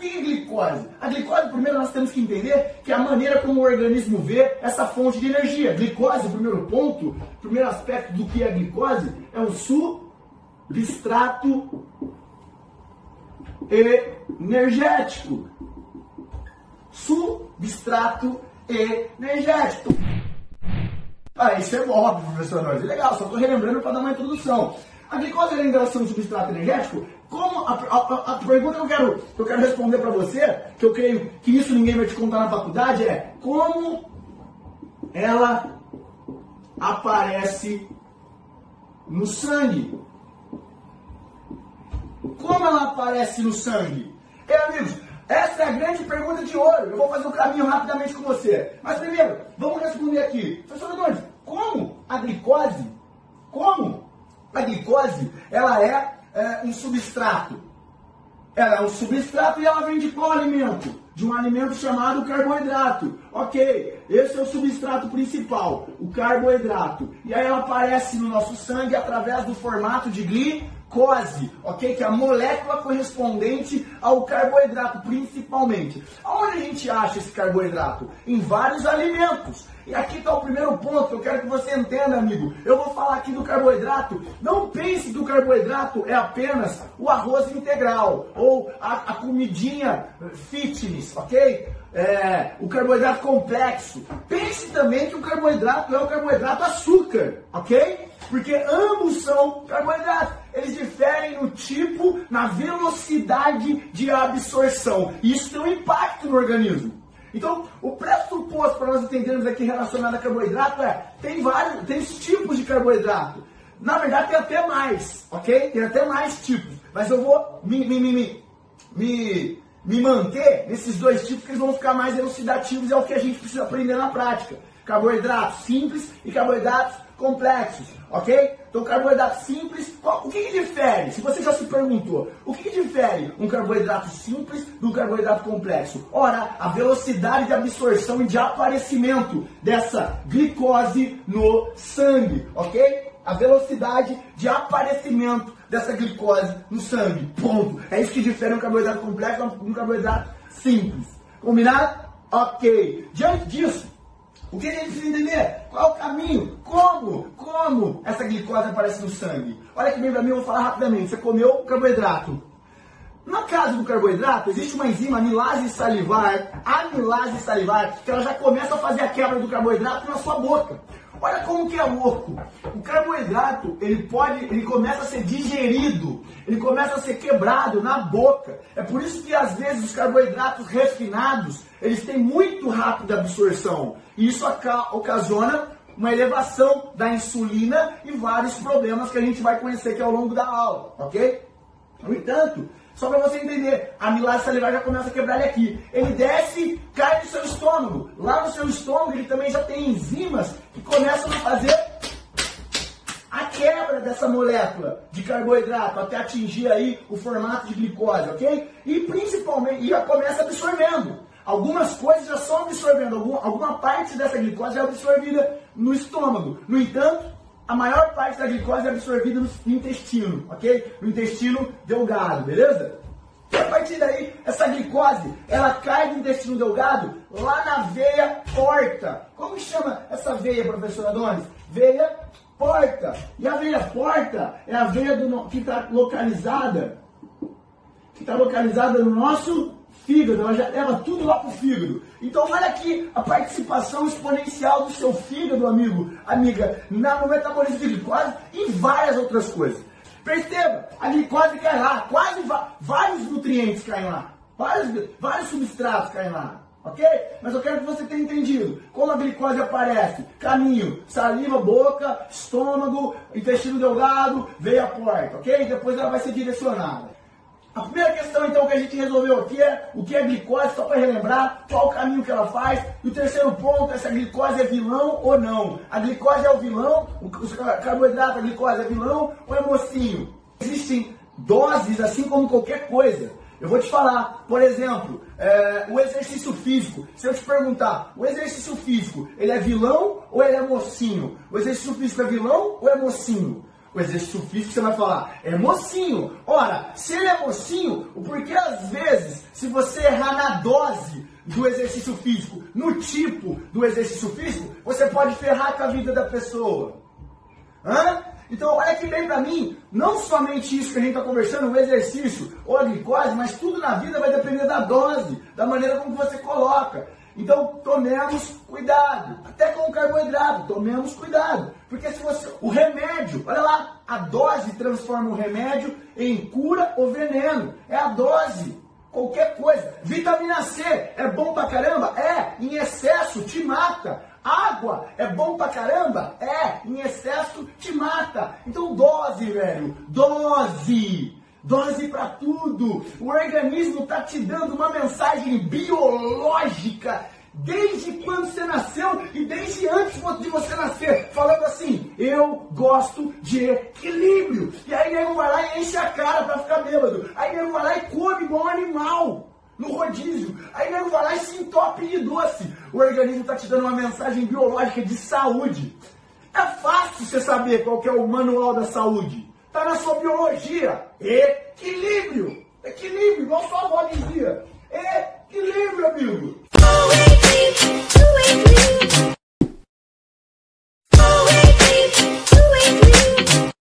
que é glicose? A glicose, primeiro, nós temos que entender que é a maneira como o organismo vê essa fonte de energia. Glicose, primeiro ponto, primeiro aspecto do que é glicose, é o substrato energético. Substrato energético. Ah, isso é óbvio, professor Norte. Legal, só estou relembrando para dar uma introdução. A glicose é em relação substrato energético? Como a, a, a, pergunta que eu quero, que eu quero responder para você, que eu creio que isso ninguém vai te contar na faculdade, é como ela aparece no sangue? Como ela aparece no sangue? E amigos, essa é a grande pergunta de ouro. Eu vou fazer um caminho rapidamente com você. Mas primeiro, vamos responder aqui. Professor Nunes, como a glicose, como a glicose, ela é, é um substrato? Ela é um substrato e ela vem de qual alimento? De um alimento chamado carboidrato. Ok, esse é o substrato principal, o carboidrato. E aí ela aparece no nosso sangue através do formato de glicose glicose, ok? Que é a molécula correspondente ao carboidrato, principalmente. Aonde a gente acha esse carboidrato? Em vários alimentos. E aqui está o primeiro ponto que eu quero que você entenda, amigo. Eu vou falar aqui do carboidrato. Não pense que o carboidrato é apenas o arroz integral ou a, a comidinha fitness, ok? É, o carboidrato complexo. Pense também que o carboidrato é o carboidrato açúcar, ok? Porque ambos são carboidratos. Eles diferem no tipo, na velocidade de absorção. E isso tem um impacto no organismo. Então, o pressuposto para nós entendermos aqui relacionado a carboidrato é, tem vários, tem tipos de carboidrato. Na verdade, tem até mais, ok? Tem até mais tipos. Mas eu vou me, me, me, me, me manter nesses dois tipos, que eles vão ficar mais elucidativos, é o que a gente precisa aprender na prática. Carboidratos simples e carboidratos complexos, ok? Então, carboidrato simples, qual, o que, que, difere? Se você já se perguntou, o que, que difere um carboidrato simples do carboidrato complexo? Ora, a velocidade de absorção e de aparecimento dessa glicose no sangue, ok? A velocidade de aparecimento dessa glicose no sangue, ponto. É isso que difere um carboidrato complexo de um carboidrato simples. Combinado? Ok. Diante disso, o que a gente precisa entender? Qual é o caminho? Como? Como essa glicose aparece no sangue? Olha que bem para mim, eu vou falar rapidamente. Você comeu carboidrato. No caso do carboidrato, existe uma enzima amilase salivar, amilase salivar, que ela já começa a fazer a quebra do carboidrato na sua boca. Olha como que é louco. O carboidrato, ele pode, ele começa a ser digerido, ele começa a ser quebrado na boca. É por isso que às vezes os carboidratos refinados, eles têm muito rápida absorção. E isso ocasiona uma elevação da insulina e vários problemas que a gente vai conhecer aqui ao longo da aula, ok? No entanto, só para você entender, a amilase salivar já começa a quebrar ele aqui. Ele desce, cai no seu estômago. Lá no seu estômago ele também já tem enzimas que começam a fazer a quebra dessa molécula de carboidrato até atingir aí o formato de glicose, ok? E principalmente, e já começa absorvendo. Algumas coisas já são absorvendo, alguma, parte dessa glicose é absorvida no estômago. No entanto, a maior parte da glicose é absorvida no intestino, ok? No intestino delgado, beleza? E a partir daí, essa glicose, ela cai do intestino delgado lá na veia porta. Como chama essa veia, professor Adonis? Veia porta. E a veia porta é a veia do, que está localizada, que está localizada no nosso fígado, ela já leva tudo lá para o fígado. Então olha aqui a participação exponencial do seu fígado, amigo, amiga, no metabolismo de glicose e várias outras coisas. Perceba, a glicose cai lá, quase vários nutrientes caem lá, vários, vários substratos caem lá. Ok? Mas eu quero que você tenha entendido como a glicose aparece. Caminho, saliva, boca, estômago, intestino delgado, veia porta, ok? Depois ela vai ser direcionada. A primeira questão, então, que a gente resolveu aqui é o que é glicose, só para relembrar qual o caminho que ela faz. E o terceiro ponto é se a glicose é vilão ou não. A glicose é o vilão, o carboidrato, a glicose é vilão ou é mocinho? Existem doses, assim como qualquer coisa. Eu vou te falar, por exemplo, é, o exercício físico. Se eu te perguntar, o exercício físico, ele é vilão ou ele é mocinho? O exercício físico é vilão ou é mocinho? O exercício físico, você vai falar, é mocinho. Ora, se ele é mocinho, o porquê às vezes Se você errar na dose do exercício físico, no tipo do exercício físico, você pode ferrar com a vida da pessoa. Hã? Então, olha que bem para mim, não somente isso que a gente está conversando, o exercício ou a glicose, mas tudo na vida vai depender da dose, da maneira como você coloca. Então, tomemos cuidado. Até com o carboidrato, tomemos cuidado. Porque se você. O remédio, olha lá, a dose transforma o remédio em cura ou veneno. É a dose. Qualquer coisa. Vitamina C é bom pra caramba? É. Em excesso te mata. Água é bom pra caramba? É. Em excesso te mata. Então, dose, velho. Dose. Dose para tudo. O organismo está te dando uma mensagem biológica desde quando você nasceu e desde antes de você nascer, falando assim: eu gosto de equilíbrio. E aí nego vai lá e enche a cara para ficar bêbado. Aí nego vai lá e come igual um animal. No rodízio. Aí nego vai lá e se entope de doce. O organismo está te dando uma mensagem biológica de saúde. É fácil você saber qual é o manual da saúde. Está na sua biologia. Equilíbrio.